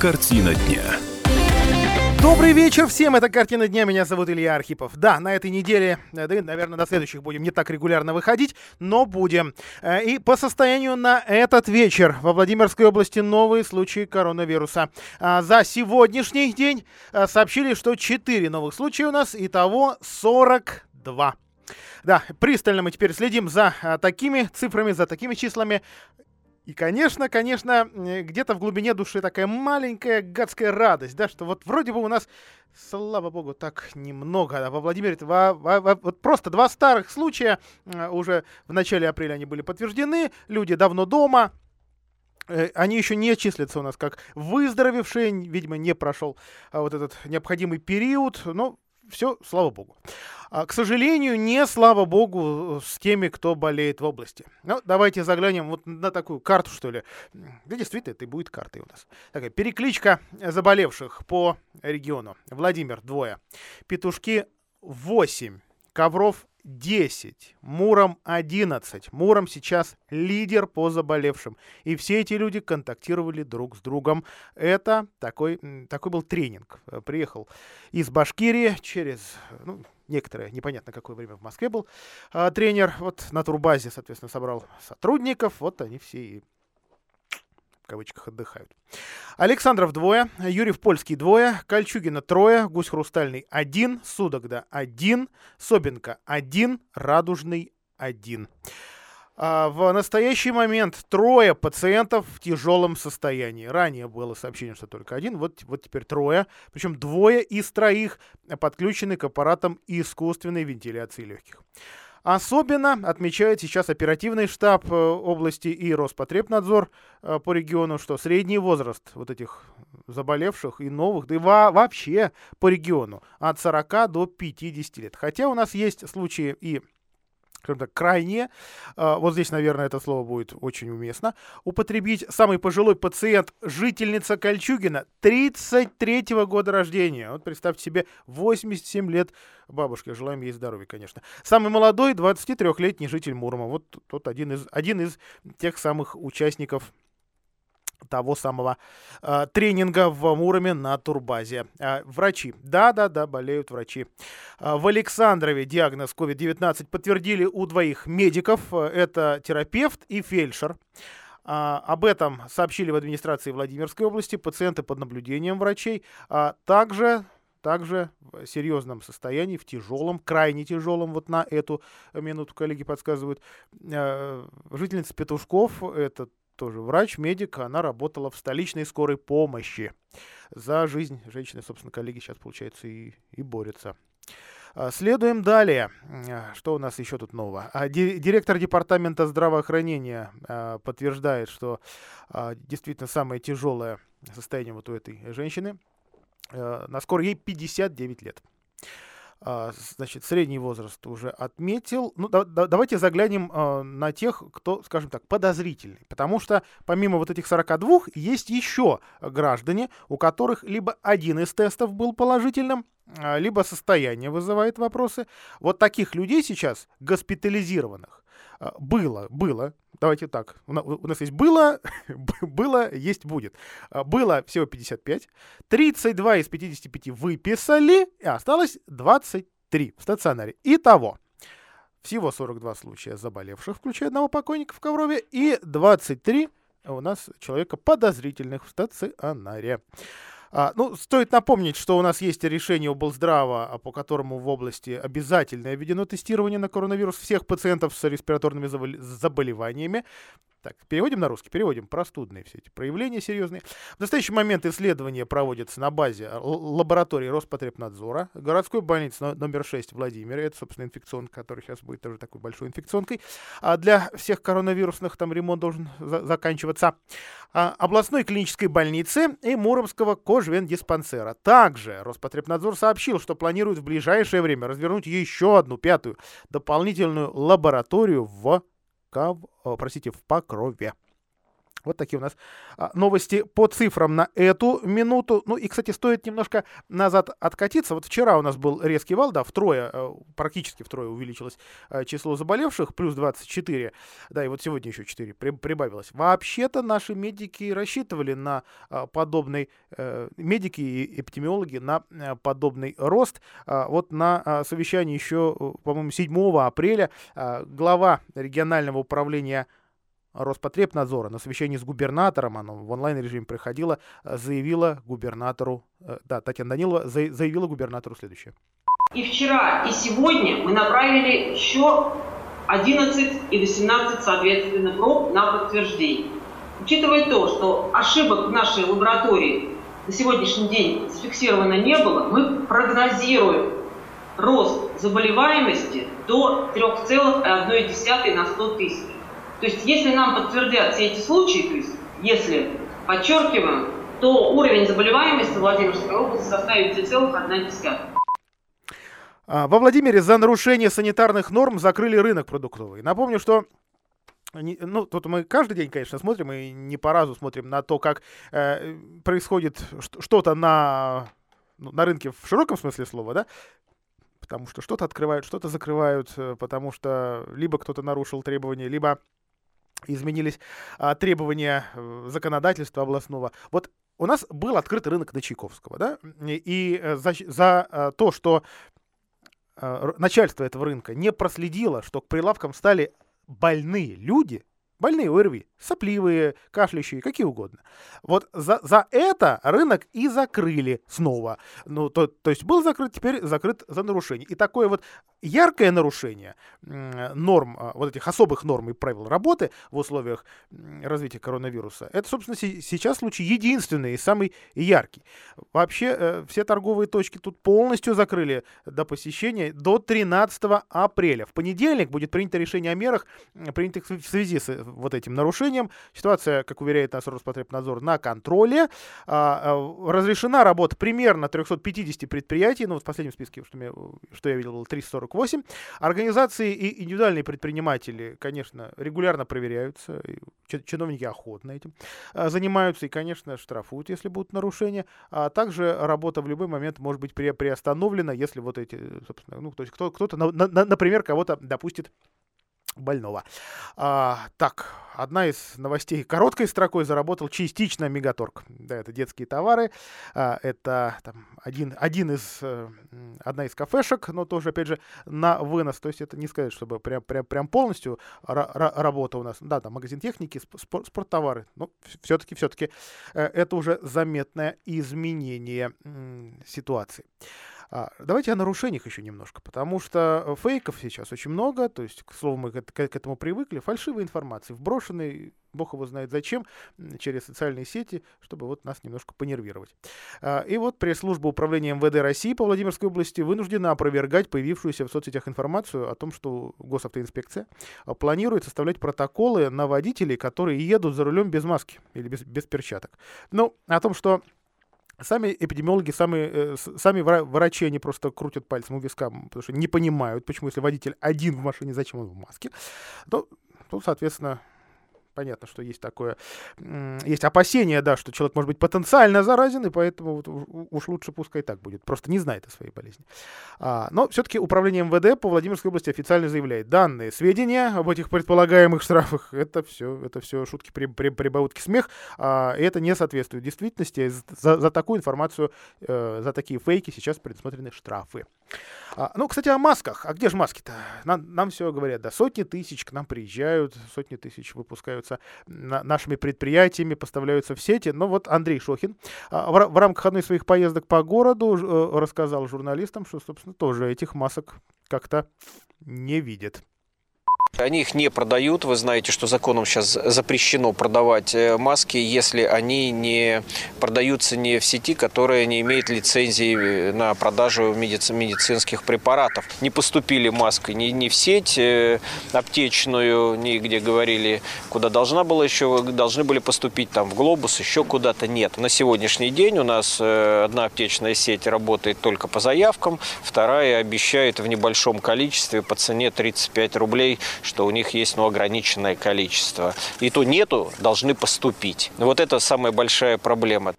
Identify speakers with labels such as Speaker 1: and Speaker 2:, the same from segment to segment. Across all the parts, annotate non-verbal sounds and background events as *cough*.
Speaker 1: Картина дня.
Speaker 2: Добрый вечер всем, это «Картина дня», меня зовут Илья Архипов. Да, на этой неделе, э, да, наверное, на следующих будем не так регулярно выходить, но будем. Э, и по состоянию на этот вечер во Владимирской области новые случаи коронавируса. А за сегодняшний день э, сообщили, что 4 новых случая у нас, итого 42. Да, пристально мы теперь следим за такими цифрами, за такими числами. И, конечно, конечно, где-то в глубине души такая маленькая гадская радость, да, что вот вроде бы у нас, слава богу, так немного. А во Владимире во, во, во, вот просто два старых случая уже в начале апреля они были подтверждены, люди давно дома, э, они еще не числятся у нас как выздоровевшие, видимо, не прошел а, вот этот необходимый период, но все, слава богу. А, к сожалению, не слава богу с теми, кто болеет в области. Ну, давайте заглянем вот на такую карту, что ли. Да, действительно, это и будет картой у нас. Такая перекличка заболевших по региону. Владимир, двое. Петушки, 8. Ковров, 10, Муром 11. Муром сейчас лидер по заболевшим. И все эти люди контактировали друг с другом. Это такой, такой был тренинг. Приехал из Башкирии через ну, некоторое, непонятно какое время в Москве был а, тренер. Вот на турбазе, соответственно, собрал сотрудников. Вот они все и кавычках отдыхают. Александров двое, Юрьев Польский двое, Кольчугина трое, Гусь Хрустальный один, Судогда один, Собинка один, Радужный один. А в настоящий момент трое пациентов в тяжелом состоянии. Ранее было сообщение, что только один, вот, вот теперь трое. Причем двое из троих подключены к аппаратам искусственной вентиляции легких. Особенно отмечает сейчас оперативный штаб э, области и Роспотребнадзор э, по региону, что средний возраст вот этих заболевших и новых, да и вообще по региону от 40 до 50 лет. Хотя у нас есть случаи и скажем так, крайне, а, вот здесь, наверное, это слово будет очень уместно, употребить самый пожилой пациент, жительница Кольчугина, 33-го года рождения. Вот представьте себе, 87 лет бабушке, желаем ей здоровья, конечно. Самый молодой, 23-летний житель Мурома. Вот тот один из, один из тех самых участников того самого э, тренинга в Муроме на турбазе. Э, врачи. Да-да-да, болеют врачи. Э, в Александрове диагноз COVID-19 подтвердили у двоих медиков. Это терапевт и фельдшер. А, об этом сообщили в администрации Владимирской области. Пациенты под наблюдением врачей. А также также в серьезном состоянии, в тяжелом, крайне тяжелом, вот на эту минуту коллеги подсказывают. Жительница Петушков, это тоже врач, медик, она работала в столичной скорой помощи. За жизнь женщины, собственно, коллеги сейчас, получается, и, и борются. А, следуем далее. А, что у нас еще тут нового? А, директор департамента здравоохранения подтверждает, что действительно самое тяжелое состояние вот у этой женщины. На скоро ей 59 лет. А, значит, средний возраст уже отметил. Ну, да, да, давайте заглянем э, на тех, кто, скажем так, подозрительный. Потому что помимо вот этих 42 есть еще граждане, у которых либо один из тестов был положительным, либо состояние вызывает вопросы. Вот таких людей сейчас, госпитализированных, было, было, давайте так, у нас есть было, *laughs* было, есть будет. Было всего 55, 32 из 55 выписали, и осталось 23 в стационаре. Итого, всего 42 случая заболевших, включая одного покойника в Коврове, и 23 у нас человека подозрительных в стационаре. А, ну, стоит напомнить, что у нас есть решение облздрава, а, по которому в области обязательно введено тестирование на коронавирус всех пациентов с респираторными заболеваниями. Так, переводим на русский, переводим простудные все эти проявления серьезные. В настоящий момент исследования проводятся на базе лаборатории Роспотребнадзора, городской больницы номер 6 в Владимире, это, собственно, инфекционка, который сейчас будет тоже такой большой инфекционкой. А для всех коронавирусных там ремонт должен за заканчиваться. А, областной клинической больницы и Муромского кожвендиспансера. Также Роспотребнадзор сообщил, что планирует в ближайшее время развернуть еще одну пятую дополнительную лабораторию в Кав, простите, в Покрове. Вот такие у нас а, новости по цифрам на эту минуту. Ну и, кстати, стоит немножко назад откатиться. Вот вчера у нас был резкий вал, да, втрое, э, практически втрое увеличилось э, число заболевших, плюс 24. Да, и вот сегодня еще 4 прибавилось. Вообще-то наши медики рассчитывали на а, подобный, э, медики и эпидемиологи на подобный рост. А, вот на совещании еще, по-моему, 7 апреля глава регионального управления Роспотребнадзора на совещании с губернатором, оно в онлайн-режиме проходило, э, заявила губернатору, э, да, Татьяна Данилова заявила губернатору следующее.
Speaker 1: И вчера, и сегодня мы направили еще 11 и 18, соответственно, проб на подтверждение. Учитывая то, что ошибок в нашей лаборатории на сегодняшний день зафиксировано не было, мы прогнозируем рост заболеваемости до 3,1 на 100 тысяч. То есть если нам подтвердят все эти случаи, то есть если, подчеркиваем, то уровень заболеваемости в Владимирской области составит 2,1.
Speaker 2: А, во Владимире за нарушение санитарных норм закрыли рынок продуктовый. Напомню, что ну, тут мы каждый день, конечно, смотрим и не по разу смотрим на то, как э, происходит что-то на, ну, на рынке в широком смысле слова, да, потому что что-то открывают, что-то закрывают, э, потому что либо кто-то нарушил требования, либо изменились а, требования э, законодательства областного. Вот у нас был открытый рынок на Чайковского, да, и э, за, за а, то, что начальство этого рынка не проследило, что к прилавкам стали больные люди, больные ОРВИ, сопливые, кашляющие, какие угодно. Вот за, за это рынок и закрыли снова. Ну, то, то есть был закрыт, теперь закрыт за нарушение. И такое вот яркое нарушение норм, а, вот этих особых норм и правил работы в условиях развития коронавируса, это, собственно, сейчас случай единственный и самый яркий. Вообще э, все торговые точки тут полностью закрыли до посещения до 13 апреля. В понедельник будет принято решение о мерах, принятых в связи с вот этим нарушением. Ситуация, как уверяет нас Роспотребнадзор, на контроле. А, а, разрешена работа примерно 350 предприятий, ну вот в последнем списке, что, я, что я видел, было 348. Организации и индивидуальные предприниматели, конечно, регулярно проверяются, чиновники охотно этим а, занимаются и, конечно, штрафуют, если будут нарушения. А также работа в любой момент может быть приостановлена, если вот эти, собственно, ну, то есть кто, кто-то, на, на, например, кого-то допустит больного. А, так, одна из новостей короткой строкой заработал частично Мегаторг. Да, это детские товары. А, это там, один, один из, э, одна из кафешек, но тоже, опять же, на вынос. То есть это не сказать, чтобы прям, прям, прям полностью работа у нас. Да, там магазин техники, спорт, спорттовары. Но все-таки, все-таки э, это уже заметное изменение ситуации. А, давайте о нарушениях еще немножко, потому что фейков сейчас очень много, то есть, к слову, мы к этому привыкли, фальшивой информации, вброшенной, бог его знает зачем, через социальные сети, чтобы вот нас немножко понервировать. А, и вот пресс-служба управления МВД России по Владимирской области вынуждена опровергать появившуюся в соцсетях информацию о том, что госавтоинспекция а, планирует составлять протоколы на водителей, которые едут за рулем без маски или без, без перчаток. Ну, о том, что Сами эпидемиологи, сами, э, сами врачи, они просто крутят пальцем у виска, потому что не понимают, почему, если водитель один в машине, зачем он в маске. Ну, ну соответственно, понятно, что есть такое, есть опасение, да, что человек может быть потенциально заразен, и поэтому вот уж лучше пускай так будет, просто не знает о своей болезни. А, но все-таки управление МВД по Владимирской области официально заявляет, данные сведения об этих предполагаемых штрафах, это все, это все шутки, при, при, прибаутки, смех, а, и это не соответствует действительности. За, за такую информацию, э, за такие фейки сейчас предусмотрены штрафы. А, ну, кстати, о масках. А где же маски-то? Нам, нам все говорят, да, сотни тысяч к нам приезжают, сотни тысяч выпускаются на, нашими предприятиями, поставляются в сети. Но вот Андрей Шохин а, в, в рамках одной из своих поездок по городу э, рассказал журналистам, что, собственно, тоже этих масок как-то не видит.
Speaker 3: Они их не продают. Вы знаете, что законом сейчас запрещено продавать э, маски, если они не продаются не в сети, которая не имеет лицензии э, на продажу медици медицинских препаратов. Не поступили маски ни, ни в сеть э, аптечную, ни где говорили, куда должна была еще, должны были поступить там в Глобус, еще куда-то нет. На сегодняшний день у нас одна аптечная сеть работает только по заявкам, вторая обещает в небольшом количестве по цене 35 рублей что у них есть ну, ограниченное количество. И то нету, должны поступить. Вот это самая большая проблема.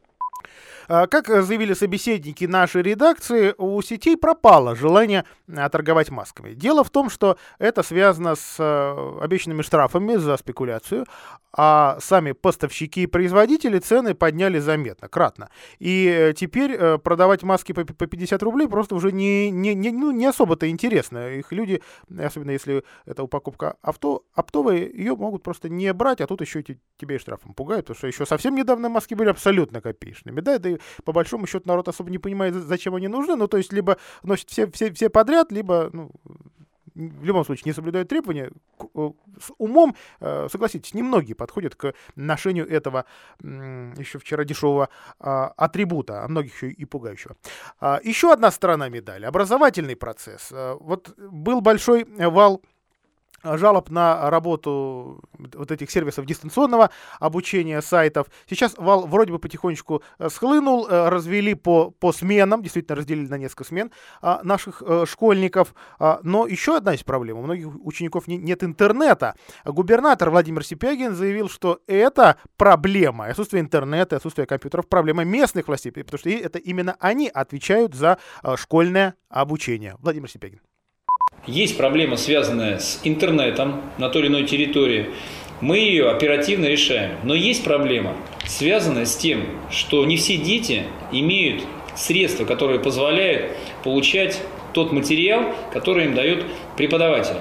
Speaker 2: А, как заявили собеседники нашей редакции, у сетей пропало желание а, торговать масками. Дело в том, что это связано с а, обещанными штрафами за спекуляцию, а сами поставщики и производители цены подняли заметно, кратно. И э, теперь э, продавать маски по 50 рублей просто уже не, не, не, ну, не особо-то интересно. Их люди, особенно если это упаковка авто, оптовая, ее могут просто не брать, а тут еще тебя и штрафом пугают, потому что еще совсем недавно маски были абсолютно копеечными. Да, по большому счету народ особо не понимает, зачем они нужны. Ну, то есть, либо носят все, все, все подряд, либо, ну, в любом случае не соблюдают требования, э, с умом, э, согласитесь, немногие подходят к ношению этого еще вчера дешевого а, атрибута, а многих еще и пугающего. А, еще одна сторона медали — образовательный процесс. Э, вот был большой вал жалоб на работу вот этих сервисов дистанционного обучения сайтов. Сейчас вал вроде бы потихонечку э, схлынул, э, развели по, по сменам, действительно разделили на несколько смен а, наших а, школьников. А, но еще одна есть проблема. У многих учеников не, нет интернета. Губернатор Владимир Сипягин заявил, что это проблема. Отсутствие интернета, отсутствие компьютеров, проблема местных властей, потому что это именно они отвечают за школьное обучение. Владимир Сипягин.
Speaker 4: Есть проблема, связанная с интернетом на той или иной территории. Мы ее оперативно решаем. Но есть проблема, связанная с тем, что не все дети имеют средства, которые позволяют получать тот материал, который им дает преподаватель.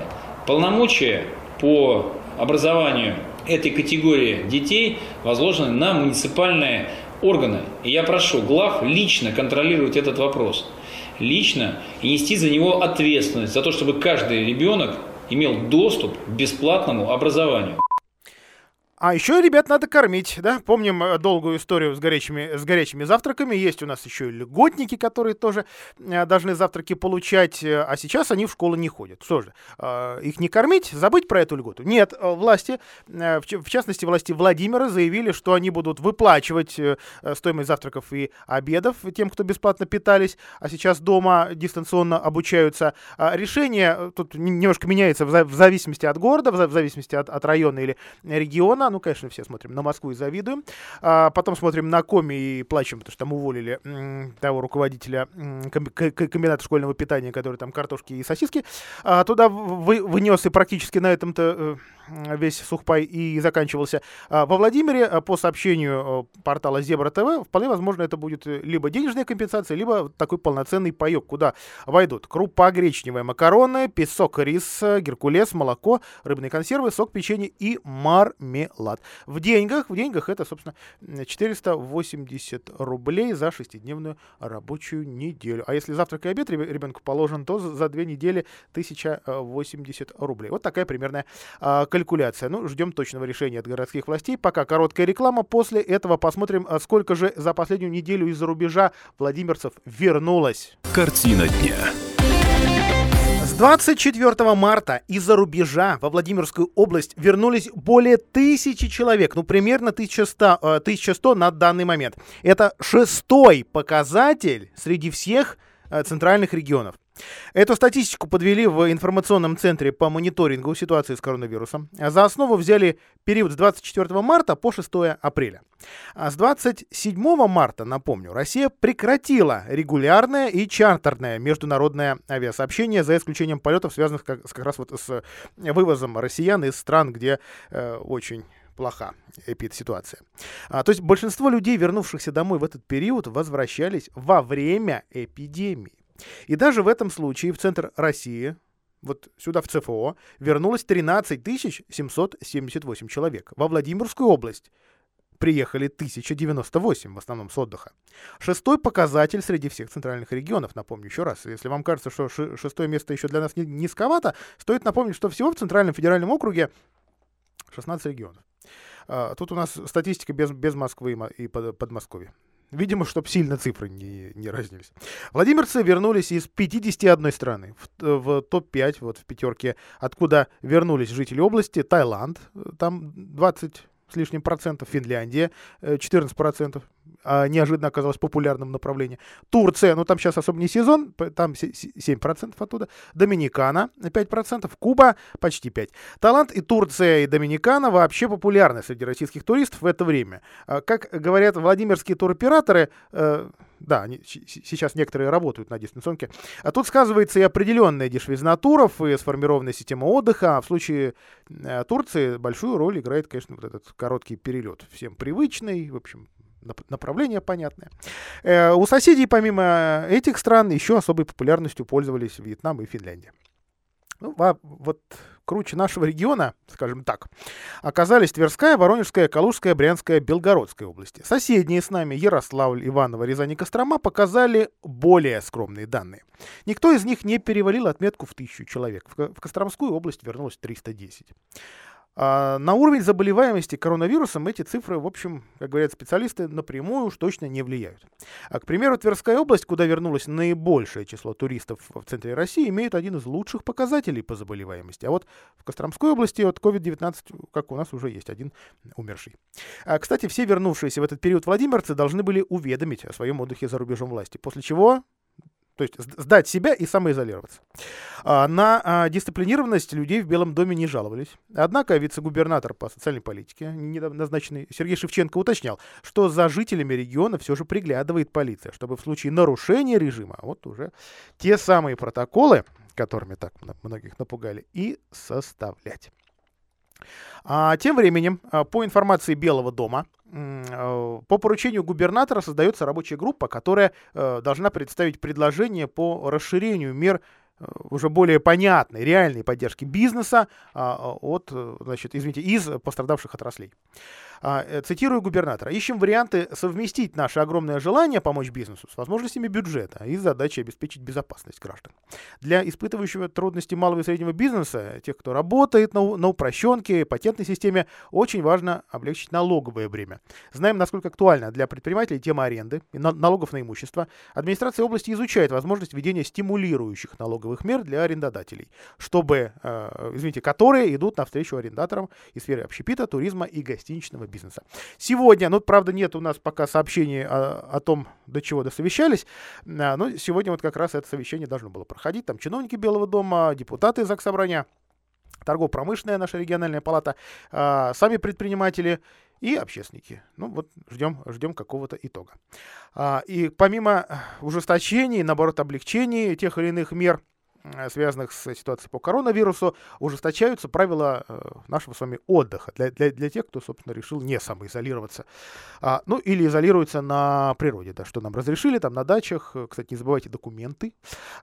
Speaker 4: Полномочия по образованию этой категории детей возложены на муниципальные органы. И я прошу глав лично контролировать этот вопрос лично и нести за него ответственность, за то, чтобы каждый ребенок имел доступ к бесплатному образованию.
Speaker 2: А еще ребят надо кормить, да? Помним э, долгую историю с горячими, с горячими завтраками. Есть у нас еще и льготники, которые тоже э, должны завтраки получать, э, а сейчас они в школу не ходят. Что же, их не кормить, забыть про эту льготу? Нет, власти, в частности власти Владимира, заявили, что они будут выплачивать стоимость завтраков и обедов тем, кто бесплатно питались, а сейчас дома дистанционно обучаются. А решение тут немножко меняется в зависимости от города, в зависимости от, от района или региона ну, конечно, все смотрим на Москву и завидуем. А потом смотрим на Коми и плачем, потому что там уволили того руководителя комбината школьного питания, который там картошки и сосиски а, туда вы, вынес и практически на этом-то э, весь сухпай и заканчивался. А, во Владимире, а, по сообщению э, портала Зебра ТВ, вполне возможно, это будет э, либо денежная компенсация, либо такой полноценный паек, куда войдут крупа гречневая, макароны, песок, рис, геркулес, молоко, рыбные консервы, сок, печенье и мармелад. В деньгах, в деньгах это, собственно, 480 рублей за шестидневную рабочую неделю. А если завтрак и обед ребенку положен, то за две недели 1080 рублей. Вот такая примерная количество калькуляция. Ну, ждем точного решения от городских властей. Пока короткая реклама. После этого посмотрим, а сколько же за последнюю неделю из-за рубежа владимирцев вернулось.
Speaker 5: Картина дня.
Speaker 2: С 24 марта из-за рубежа во Владимирскую область вернулись более тысячи человек, ну примерно 1100, 1100 э, на данный момент. Это шестой показатель среди всех э, центральных регионов. Эту статистику подвели в информационном центре по мониторингу ситуации с коронавирусом. За основу взяли период с 24 марта по 6 апреля. А с 27 марта, напомню, Россия прекратила регулярное и чартерное международное авиасообщение, за исключением полетов, связанных как, как раз вот с вывозом россиян из стран, где э, очень плоха эпид-ситуация. А, то есть большинство людей, вернувшихся домой в этот период, возвращались во время эпидемии. И даже в этом случае в центр России, вот сюда в ЦФО, вернулось 13 778 человек. Во Владимирскую область приехали 1098, в основном с отдыха. Шестой показатель среди всех центральных регионов, напомню еще раз. Если вам кажется, что шестое место еще для нас низковато, стоит напомнить, что всего в Центральном федеральном округе 16 регионов. А, тут у нас статистика без, без Москвы и Подмосковья. Видимо, чтобы сильно цифры не, не разнились. Владимирцы вернулись из 51 страны в, в топ-5, вот в пятерке, откуда вернулись жители области. Таиланд, там 20 с лишним процентов, Финляндия 14 процентов, а неожиданно оказалось популярным направлением. Турция, ну там сейчас особо не сезон, там 7% оттуда. Доминикана 5%, Куба почти 5%. Таиланд и Турция и Доминикана вообще популярны среди российских туристов в это время. А, как говорят Владимирские туроператоры, э, да, они, сейчас некоторые работают на дистанционке. А тут сказывается и определенная дешевизна туров, и сформированная система отдыха. А в случае э, Турции большую роль играет, конечно, вот этот короткий перелет. Всем привычный, в общем, направление понятное. Э, у соседей, помимо этих стран, еще особой популярностью пользовались Вьетнам и Финляндия. Ну, а вот круче нашего региона, скажем так, оказались Тверская, Воронежская, Калужская, Брянская, Белгородская области. Соседние с нами Ярославль, Иваново, Рязань и Кострома показали более скромные данные. Никто из них не перевалил отметку в тысячу человек. В Костромскую область вернулось 310. А на уровень заболеваемости коронавирусом эти цифры, в общем, как говорят специалисты, напрямую уж точно не влияют. А, к примеру, Тверская область, куда вернулось наибольшее число туристов в центре России, имеет один из лучших показателей по заболеваемости. А вот в Костромской области от COVID-19, как у нас уже есть один умерший. А, кстати, все вернувшиеся в этот период владимирцы должны были уведомить о своем отдыхе за рубежом власти, после чего то есть сдать себя и самоизолироваться. А, на а, дисциплинированность людей в Белом доме не жаловались. Однако вице-губернатор по социальной политике, недавно назначенный Сергей Шевченко, уточнял, что за жителями региона все же приглядывает полиция, чтобы в случае нарушения режима вот уже те самые протоколы, которыми так многих напугали, и составлять. А, тем временем, а, по информации Белого дома, а, по поручению губернатора создается рабочая группа, которая э, должна представить предложение по расширению мер э, уже более понятной, реальной поддержки бизнеса от, э, значит, извините, из пострадавших отраслей. А, э, цитирую губернатора, ищем варианты совместить наше огромное желание помочь бизнесу с возможностями бюджета и задачей обеспечить безопасность граждан. Для испытывающего трудности малого и среднего бизнеса, тех, кто работает на, на упрощенке, патентной системе, очень важно облегчить налоговое бремя. Знаем, насколько актуальна для предпринимателей тема аренды и налогов на имущество. Администрация области изучает возможность введения стимулирующих налоговых мер для арендодателей, чтобы, э, извините, которые идут навстречу арендаторам из сферы общепита, туризма и гостиничного бизнеса. Сегодня, ну, правда, нет у нас пока сообщений о, о том, до чего досовещались, а, но сегодня вот как раз это совещание должно было проходить. Там чиновники Белого дома, депутаты из Заксобрания, торгово-промышленная наша региональная палата, а, сами предприниматели и общественники. Ну вот ждем, ждем какого-то итога. А, и помимо ужесточений, наоборот, облегчений тех или иных мер, связанных с ситуацией по коронавирусу, ужесточаются правила э, нашего с вами отдыха для, для, для тех, кто, собственно, решил не самоизолироваться. А, ну, или изолируется на природе, да, что нам разрешили, там, на дачах. Кстати, не забывайте документы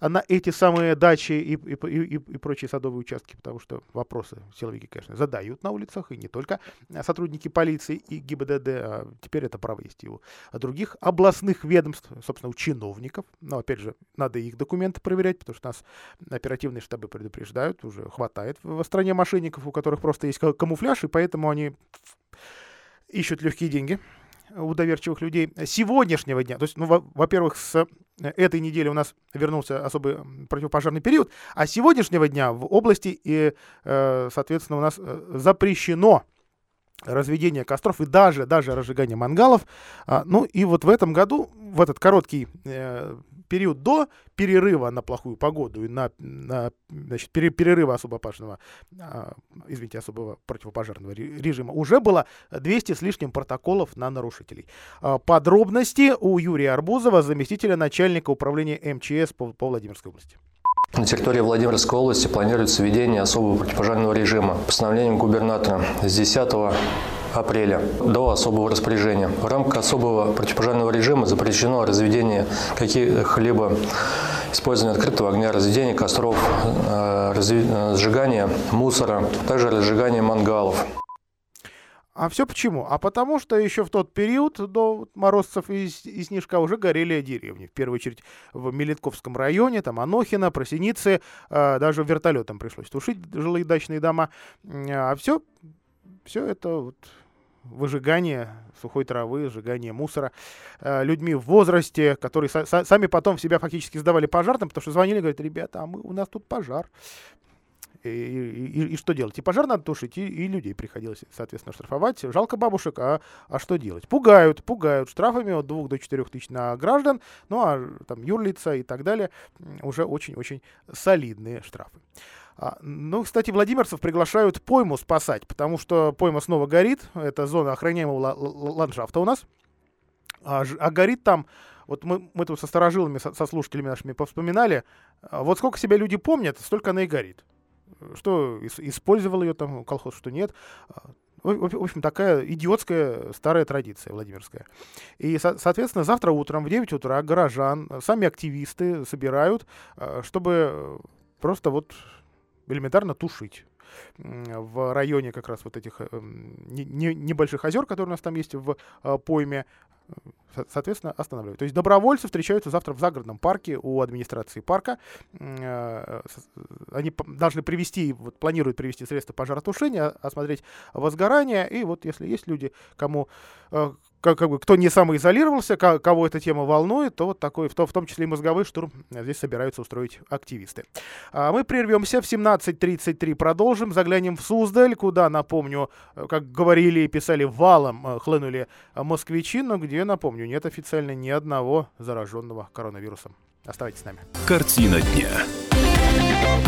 Speaker 2: на эти самые дачи и, и, и, и прочие садовые участки, потому что вопросы силовики, конечно, задают на улицах, и не только сотрудники полиции и ГИБДД, а теперь это право есть и у других областных ведомств, собственно, у чиновников. Но, опять же, надо их документы проверять, потому что нас оперативные штабы предупреждают, уже хватает в стране мошенников, у которых просто есть камуфляж, и поэтому они ищут легкие деньги у доверчивых людей сегодняшнего дня. То есть, ну, во-первых, с этой недели у нас вернулся особый противопожарный период, а сегодняшнего дня в области, и, э, соответственно, у нас э, запрещено разведение костров и даже, даже разжигание мангалов. А, ну и вот в этом году, в этот короткий э, период до перерыва на плохую погоду и на, на значит, перерыва особо опасного, а, извините, особого противопожарного режима уже было 200 с лишним протоколов на нарушителей. А, подробности у Юрия Арбузова, заместителя начальника управления МЧС по, по Владимирской области.
Speaker 5: На территории Владимирской области планируется введение особого противопожарного режима. Постановлением губернатора с 10 апреля до особого распоряжения. В рамках особого противопожарного режима запрещено разведение каких-либо использование открытого огня, разведение костров, э, э, сжигание мусора, также разжигание мангалов.
Speaker 2: А все почему? А потому что еще в тот период до морозцев и, и снежка уже горели деревни. В первую очередь в Мелитковском районе, там Анохина, Просеницы, э, даже вертолетом пришлось тушить жилые дачные дома. А все, все это вот выжигание сухой травы, сжигание мусора э, людьми в возрасте, которые са- сами потом в себя фактически сдавали пожарным, потому что звонили, говорят, ребята, а мы, у нас тут пожар. И, и, и что делать? И пожар надо тушить, и, и людей приходилось, соответственно, штрафовать. Жалко бабушек, а, а что делать? Пугают, пугают штрафами от 2 до 4 тысяч на граждан, ну а там юрлица и так далее уже очень-очень солидные штрафы. А, ну, кстати, владимирцев приглашают пойму спасать, потому что пойма снова горит. Это зона охраняемого ландшафта у нас. А, а горит там вот мы, мы тут со старожилами, со, со слушателями нашими повспоминали, а вот сколько себя люди помнят, столько она и горит. Что использовал ее там колхоз, что нет. А, в общем, такая идиотская старая традиция Владимирская. И, соответственно, завтра утром в 9 утра горожан, сами активисты собирают, а, чтобы просто вот элементарно тушить в районе как раз вот этих э, небольших озер, которые у нас там есть в пойме, соответственно, останавливают. То есть добровольцы встречаются завтра в загородном парке у администрации парка. Э, они должны привести, вот планируют привести средства пожаротушения, осмотреть возгорание. И вот если есть люди, кому э, как, как бы, кто не самоизолировался, кого эта тема волнует, то вот такой, в, то, в том числе и мозговой штурм здесь собираются устроить активисты. А мы прервемся в 17.33, продолжим, заглянем в Суздаль, куда, напомню, э, как говорили и писали, валом хлынули москвичи, но где, напомню, нет официально ни одного зараженного коронавирусом. Оставайтесь с нами.
Speaker 6: Картина дня.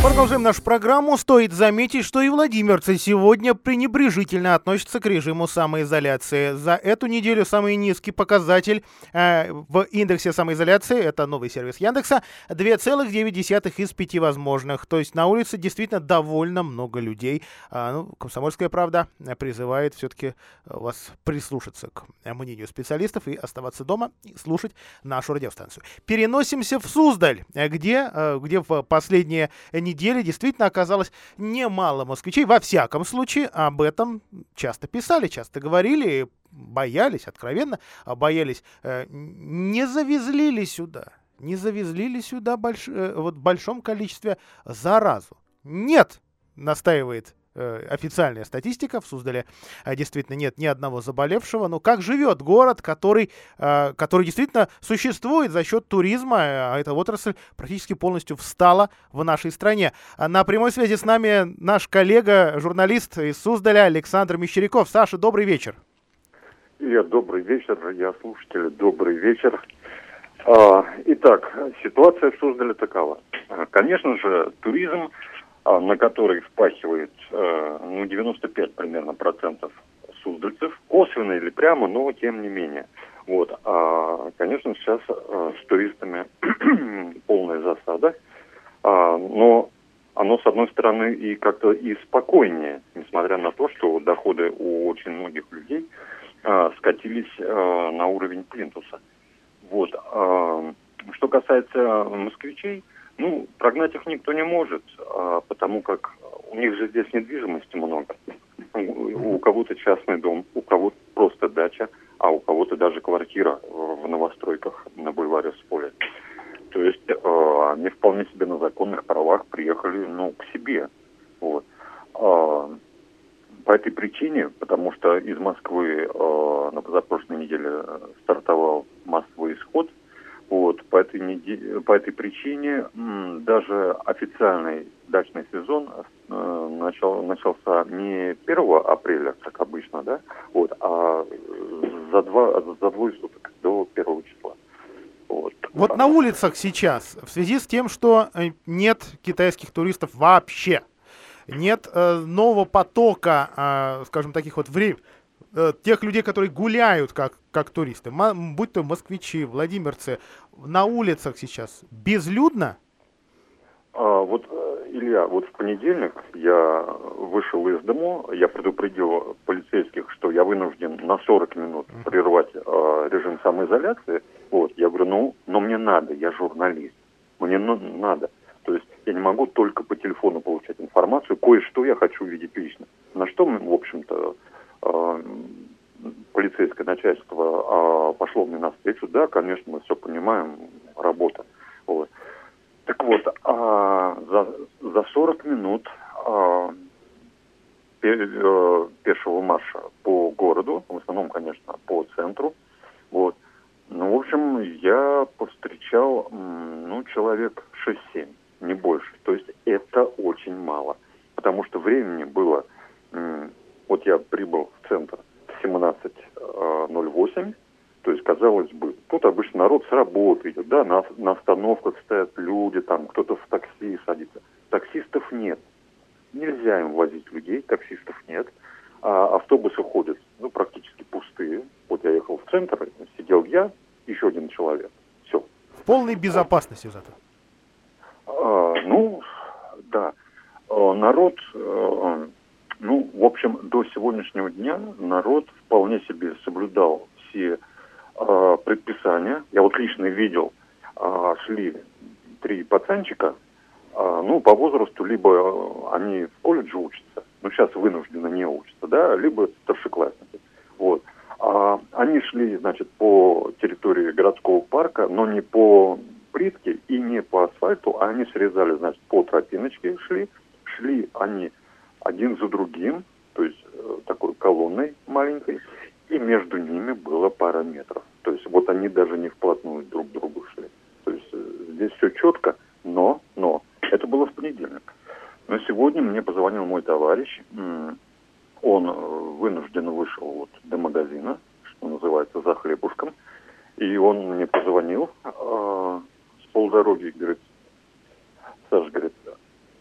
Speaker 2: Продолжаем нашу программу. Стоит заметить, что и владимирцы сегодня пренебрежительно относятся к режиму самоизоляции. За эту неделю самый низкий показатель э, в индексе самоизоляции, это новый сервис Яндекса, 2,9 из 5 возможных. То есть на улице действительно довольно много людей. А, ну, Комсомольская правда призывает все-таки вас прислушаться к мнению специалистов и оставаться дома и слушать нашу радиостанцию. Переносимся в Суздаль, где, э, где в последние недели действительно оказалось немало москвичей. Во всяком случае, об этом часто писали, часто говорили, боялись, откровенно боялись. Э, не завезли ли сюда, не завезли ли сюда больш, э, вот в большом количестве заразу? Нет, настаивает официальная статистика. В Суздале э, действительно нет ни одного заболевшего. Но как живет город, который, э, который действительно существует за счет туризма, а эта отрасль практически полностью встала в нашей стране. А на прямой связи с нами наш коллега, журналист из Суздаля Александр Мещеряков. Саша, добрый вечер.
Speaker 7: Я добрый вечер, я слушатели, добрый вечер. А, итак, ситуация в Суздале такова. Конечно же, туризм на который впахивает э, ну, 95 примерно процентов суздальцев, косвенно или прямо, но тем не менее. Вот. А, конечно, сейчас а, с туристами *clears throat* полная засада, а, но оно, с одной стороны, и как-то и спокойнее, несмотря на то, что доходы у очень многих людей а, скатились а, на уровень плинтуса. Вот. А, что касается москвичей, ну, прогнать их никто не может, а, потому как у них же здесь недвижимости много. У, кого-то частный дом, у кого-то просто дача, а у кого-то даже квартира в новостройках на бульваре Споле. То есть э, они вполне себе на законных правах приехали ну, к себе. Вот. Э, по этой причине, потому что из Москвы э, на позапрошлой неделе стартовал массовый исход – вот, по этой, неделе, по этой причине даже официальный дачный сезон э, начал, начался не 1 апреля, как обычно, да, вот, а за, два, за двое суток до 1 числа.
Speaker 2: Вот. вот на улицах сейчас, в связи с тем, что э, нет китайских туристов вообще, нет э, нового потока, э, скажем, таких вот времен, Э, тех людей, которые гуляют как, как туристы, будь то москвичи, владимирцы, на улицах сейчас безлюдно?
Speaker 7: А, вот, э, Илья, вот в понедельник я вышел из дому, я предупредил полицейских, что я вынужден на 40 минут прервать э, режим самоизоляции. Вот, я говорю, ну, но мне надо, я журналист, мне ну, надо. То есть я не могу только по телефону получать информацию, кое-что я хочу видеть лично. На что, в общем-то, полицейское начальство а, пошло мне навстречу. Да, конечно, мы все понимаем, работа. Вот. Так вот, а, за, за 40 минут а, э, пешего марша по городу, в основном, конечно, по центру, вот, ну, в общем, я повстречал, ну, человек 6-7, не больше. То есть это очень мало. потому что времени было, вот я прибыл в центр в 17.08, то есть, казалось бы, тут обычно народ с работы идет, да, на, на остановках стоят люди, там кто-то в такси садится. Таксистов нет. Нельзя им возить людей, таксистов нет. А автобусы ходят, ну, практически пустые. Вот я ехал в центр, сидел я, еще один человек. Все.
Speaker 2: В полной безопасности зато.
Speaker 7: А, ну, да. А, народ, а, ну, в общем, до сегодняшнего дня народ вполне себе соблюдал все а, предписания. Я вот лично видел, а, шли три пацанчика, а, ну, по возрасту, либо они в колледже учатся, ну, сейчас вынуждены не учатся, да, либо старшеклассники. Вот. А, они шли, значит, по территории городского парка, но не по плитке и не по асфальту, а они срезали, значит, по тропиночке шли. Шли они один за другим, то есть э, такой колонной маленькой, и между ними было пара метров. То есть вот они даже не вплотную друг к другу шли. То есть э, здесь все четко, но, но, это было в понедельник. Но сегодня мне позвонил мой товарищ, он э, вынужденно вышел вот до магазина, что называется, за хлебушком, и он мне позвонил э, с полдороги, говорит, Саша, говорит,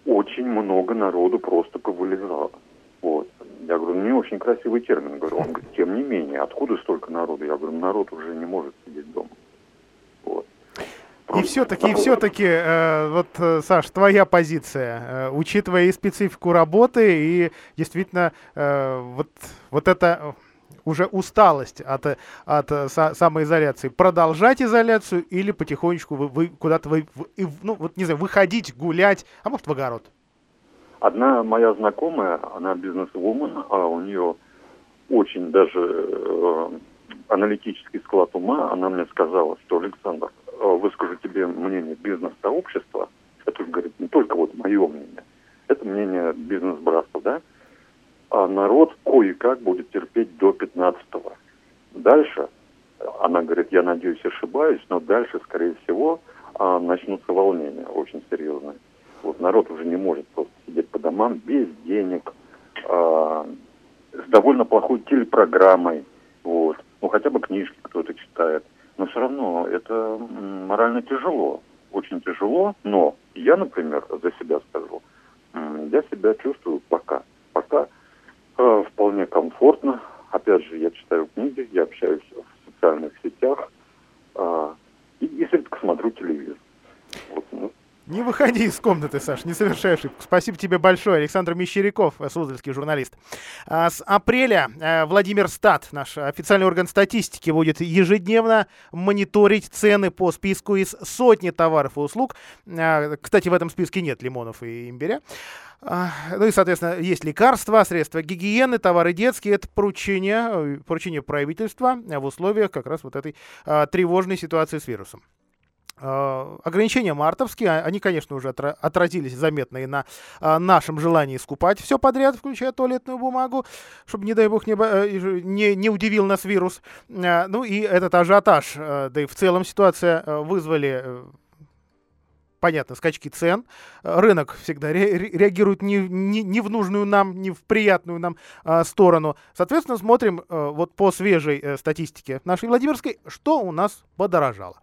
Speaker 7: очень много народу просто повылезало. Вот. Я говорю, ну не очень красивый термин, говорю. Он говорит, тем не менее, откуда столько народу? Я говорю, народ уже не может сидеть дома. Вот.
Speaker 2: И все-таки, и все-таки, э, вот, э, Саш, твоя позиция, э, учитывая и специфику работы, и действительно э, вот, вот это уже усталость от, от са, самоизоляции, продолжать изоляцию или потихонечку вы, вы куда-то вы, вы, ну, вот, не знаю, выходить, гулять, а может в огород?
Speaker 7: Одна моя знакомая, она бизнес-вумен, а у нее очень даже э, аналитический склад ума, она мне сказала, что, Александр, э, выскажу тебе мнение бизнес-сообщества, это, говорит, не только вот мое мнение, это мнение бизнес-братства, да, а народ кое-как будет терпеть до 15-го. Дальше, она говорит, я надеюсь, ошибаюсь, но дальше, скорее всего, а, начнутся волнения очень серьезные. Вот народ уже не может просто сидеть по домам без денег, э, с довольно плохой телепрограммой, вот. Ну, хотя бы книжки кто-то читает. Но все равно это морально тяжело, очень тяжело. Но я, например, за себя скажу, я себя чувствую пока, пока э, вполне комфортно. Опять же, я читаю книги, я общаюсь в социальных сетях э, и изредка смотрю телевизор.
Speaker 2: Вот, ну, не выходи из комнаты, Саш, не совершай ошибку. Спасибо тебе большое. Александр Мещеряков, суздальский журналист. А с апреля э, Владимир Стат, наш официальный орган статистики, будет ежедневно мониторить цены по списку из сотни товаров и услуг. А, кстати, в этом списке нет лимонов и имбиря. А, ну и, соответственно, есть лекарства, средства гигиены, товары детские. Это поручение, э, поручение правительства в условиях как раз вот этой тревожной ситуации с вирусом. А, ограничения мартовские, а, они, конечно, уже отразились заметно и на а, нашем желании скупать все подряд, включая туалетную бумагу, чтобы, не дай бог, не, э, не, не удивил нас вирус. Ну и этот ажиотаж, да и в целом ситуация вызвали э, понятно, скачки цен. Рынок всегда ре реагирует не, не, не в нужную нам, не в приятную нам а, сторону. Соответственно, смотрим а, вот по свежей а, статистике нашей Владимирской, что у нас подорожало.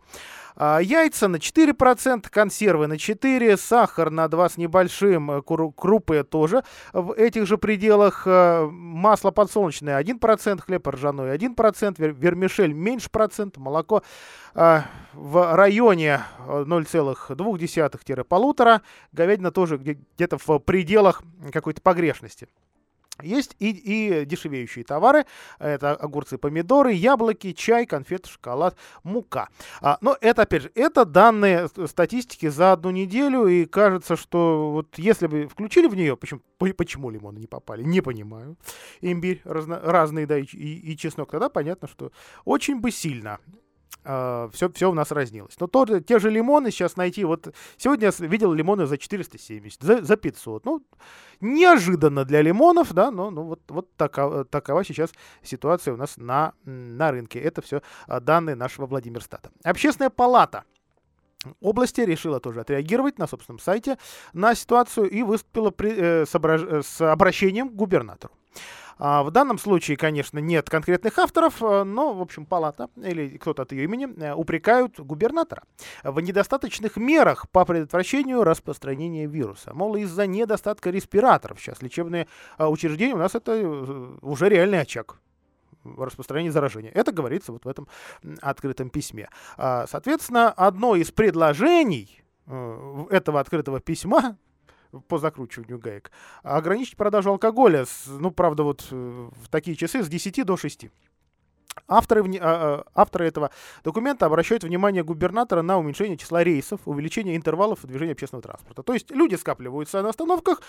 Speaker 2: А, яйца на 4%, консервы на 4%, сахар на 2 с небольшим, э, крупы тоже в этих же пределах, э, масло подсолнечное 1%, хлеб ржаной 1%, вермишель меньше процент, молоко а, в районе 0,2-1,5, говядина тоже где-то в пределах какой-то погрешности. Есть и, и дешевеющие товары. Это огурцы, помидоры, яблоки, чай, конфеты, шоколад, мука. А, но это, опять же, это данные статистики за одну неделю. И кажется, что вот если бы включили в нее, почему, почему лимоны не попали, не понимаю. Имбирь разно, разный, да, и, и, и чеснок, тогда понятно, что очень бы сильно Все, все у нас разнилось. Но то, те же лимоны сейчас найти, вот сегодня я видел лимоны за 470, за, за 500. Ну, неожиданно для лимонов, да, но ну, вот, вот такова, такова сейчас ситуация у нас на, на рынке. Это все а, данные нашего Владимирстата. Общественная палата области решила тоже отреагировать на собственном сайте на ситуацию и выступила при, э, с, ображ... с обращением к губернатору. А в данном случае, конечно, нет конкретных авторов, э, но, в общем, палата или кто-то от ее имени э, упрекают губернатора в недостаточных мерах по предотвращению распространения вируса. Мол, из-за недостатка респираторов сейчас лечебные а, учреждения у нас это э, уже реальный очаг распространения заражения. Это говорится вот в этом открытом письме. А, соответственно, одно из предложений этого открытого письма по закручиванию гаек, ограничить продажу алкоголя, с, ну, правда, вот э, в такие часы с 10 до 6. Авторы, а, а, авторы этого документа обращают внимание губернатора на уменьшение числа рейсов, увеличение интервалов движения общественного транспорта. То есть люди скапливаются на остановках,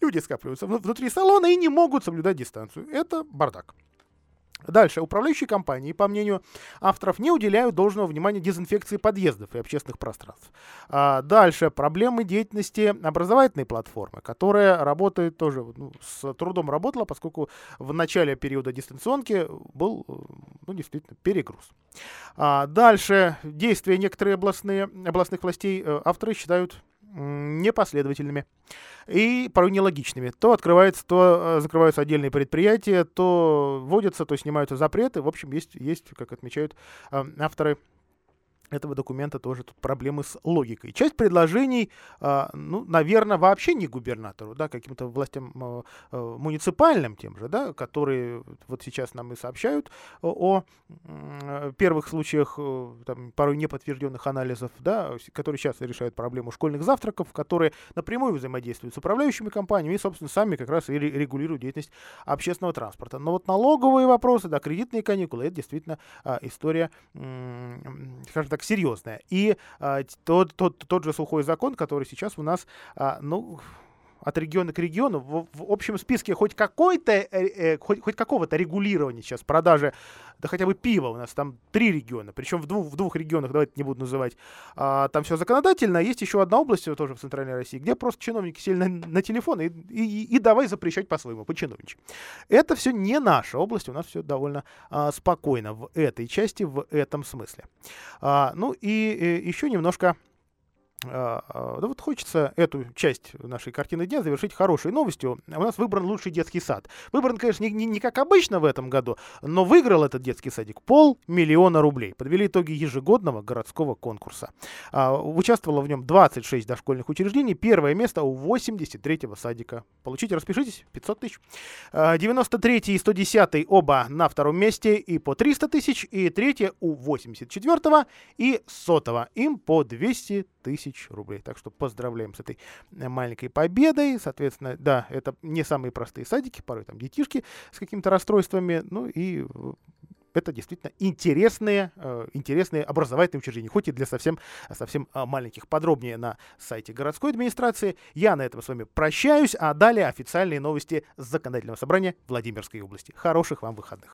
Speaker 2: люди скапливаются внутри салона и не могут соблюдать дистанцию. Это бардак. Дальше. Управляющие компании, по мнению авторов, не уделяют должного внимания дезинфекции подъездов и общественных пространств. А дальше. Проблемы деятельности образовательной платформы, которая работает тоже, ну, с трудом работала, поскольку в начале периода дистанционки был, ну, действительно, перегруз. А дальше. Действия некоторых областные, областных властей э, авторы считают непоследовательными и порой нелогичными. То открывается, то э, закрываются отдельные предприятия, то вводятся, то снимаются запреты. В общем, есть, есть как отмечают э, авторы этого документа тоже тут проблемы с логикой. Часть предложений, э, ну, наверное, вообще не губернатору, да, каким-то властям э, э, муниципальным тем же, да, которые вот сейчас нам и сообщают о, первых случаях э, там, порой неподтвержденных анализов, да, которые сейчас решают проблему школьных завтраков, которые напрямую взаимодействуют с управляющими компаниями и, собственно, сами как раз и регулируют деятельность общественного транспорта. Но вот налоговые вопросы, да, кредитные каникулы, это действительно история, скажем так, так серьезная. И а, тот, тот, тот же сухой закон, который сейчас у нас, а, ну, от региона к региону в, в общем списке хоть какой-то э, э, хоть, хоть какого-то регулирования сейчас продажи да хотя бы пива у нас там три региона причем в двух в двух регионах давайте не буду называть. А, там все законодательно есть еще одна область тоже в центральной России где просто чиновники сели на, на телефон и, и, и давай запрещать по-своему по чиновничьи это все не наша область у нас все довольно а, спокойно в этой части в этом смысле. А, ну и, э, еще немножко да вот хочется эту часть нашей картины дня завершить хорошей новостью. У нас выбран лучший детский сад. Выбран, конечно, не, не, не как обычно в этом году, но выиграл этот детский садик полмиллиона рублей. Подвели итоги ежегодного городского конкурса. А, участвовало в нем 26 дошкольных учреждений. Первое место у 83-го садика. Получите, распишитесь, 500 тысяч. 93 и 110 оба на втором месте и по 300 тысяч. И третье у 84-го и 100 Им по 200 тысяч рублей. Так что поздравляем с этой э, маленькой победой. Соответственно, да, это не самые простые садики, порой там детишки с какими-то расстройствами. Ну и э, это действительно интересные, э, интересные образовательные учреждения, хоть и для совсем, совсем маленьких. Подробнее на сайте городской администрации. Я на этом с вами прощаюсь, а далее официальные новости законодательного собрания Владимирской области. Хороших вам выходных.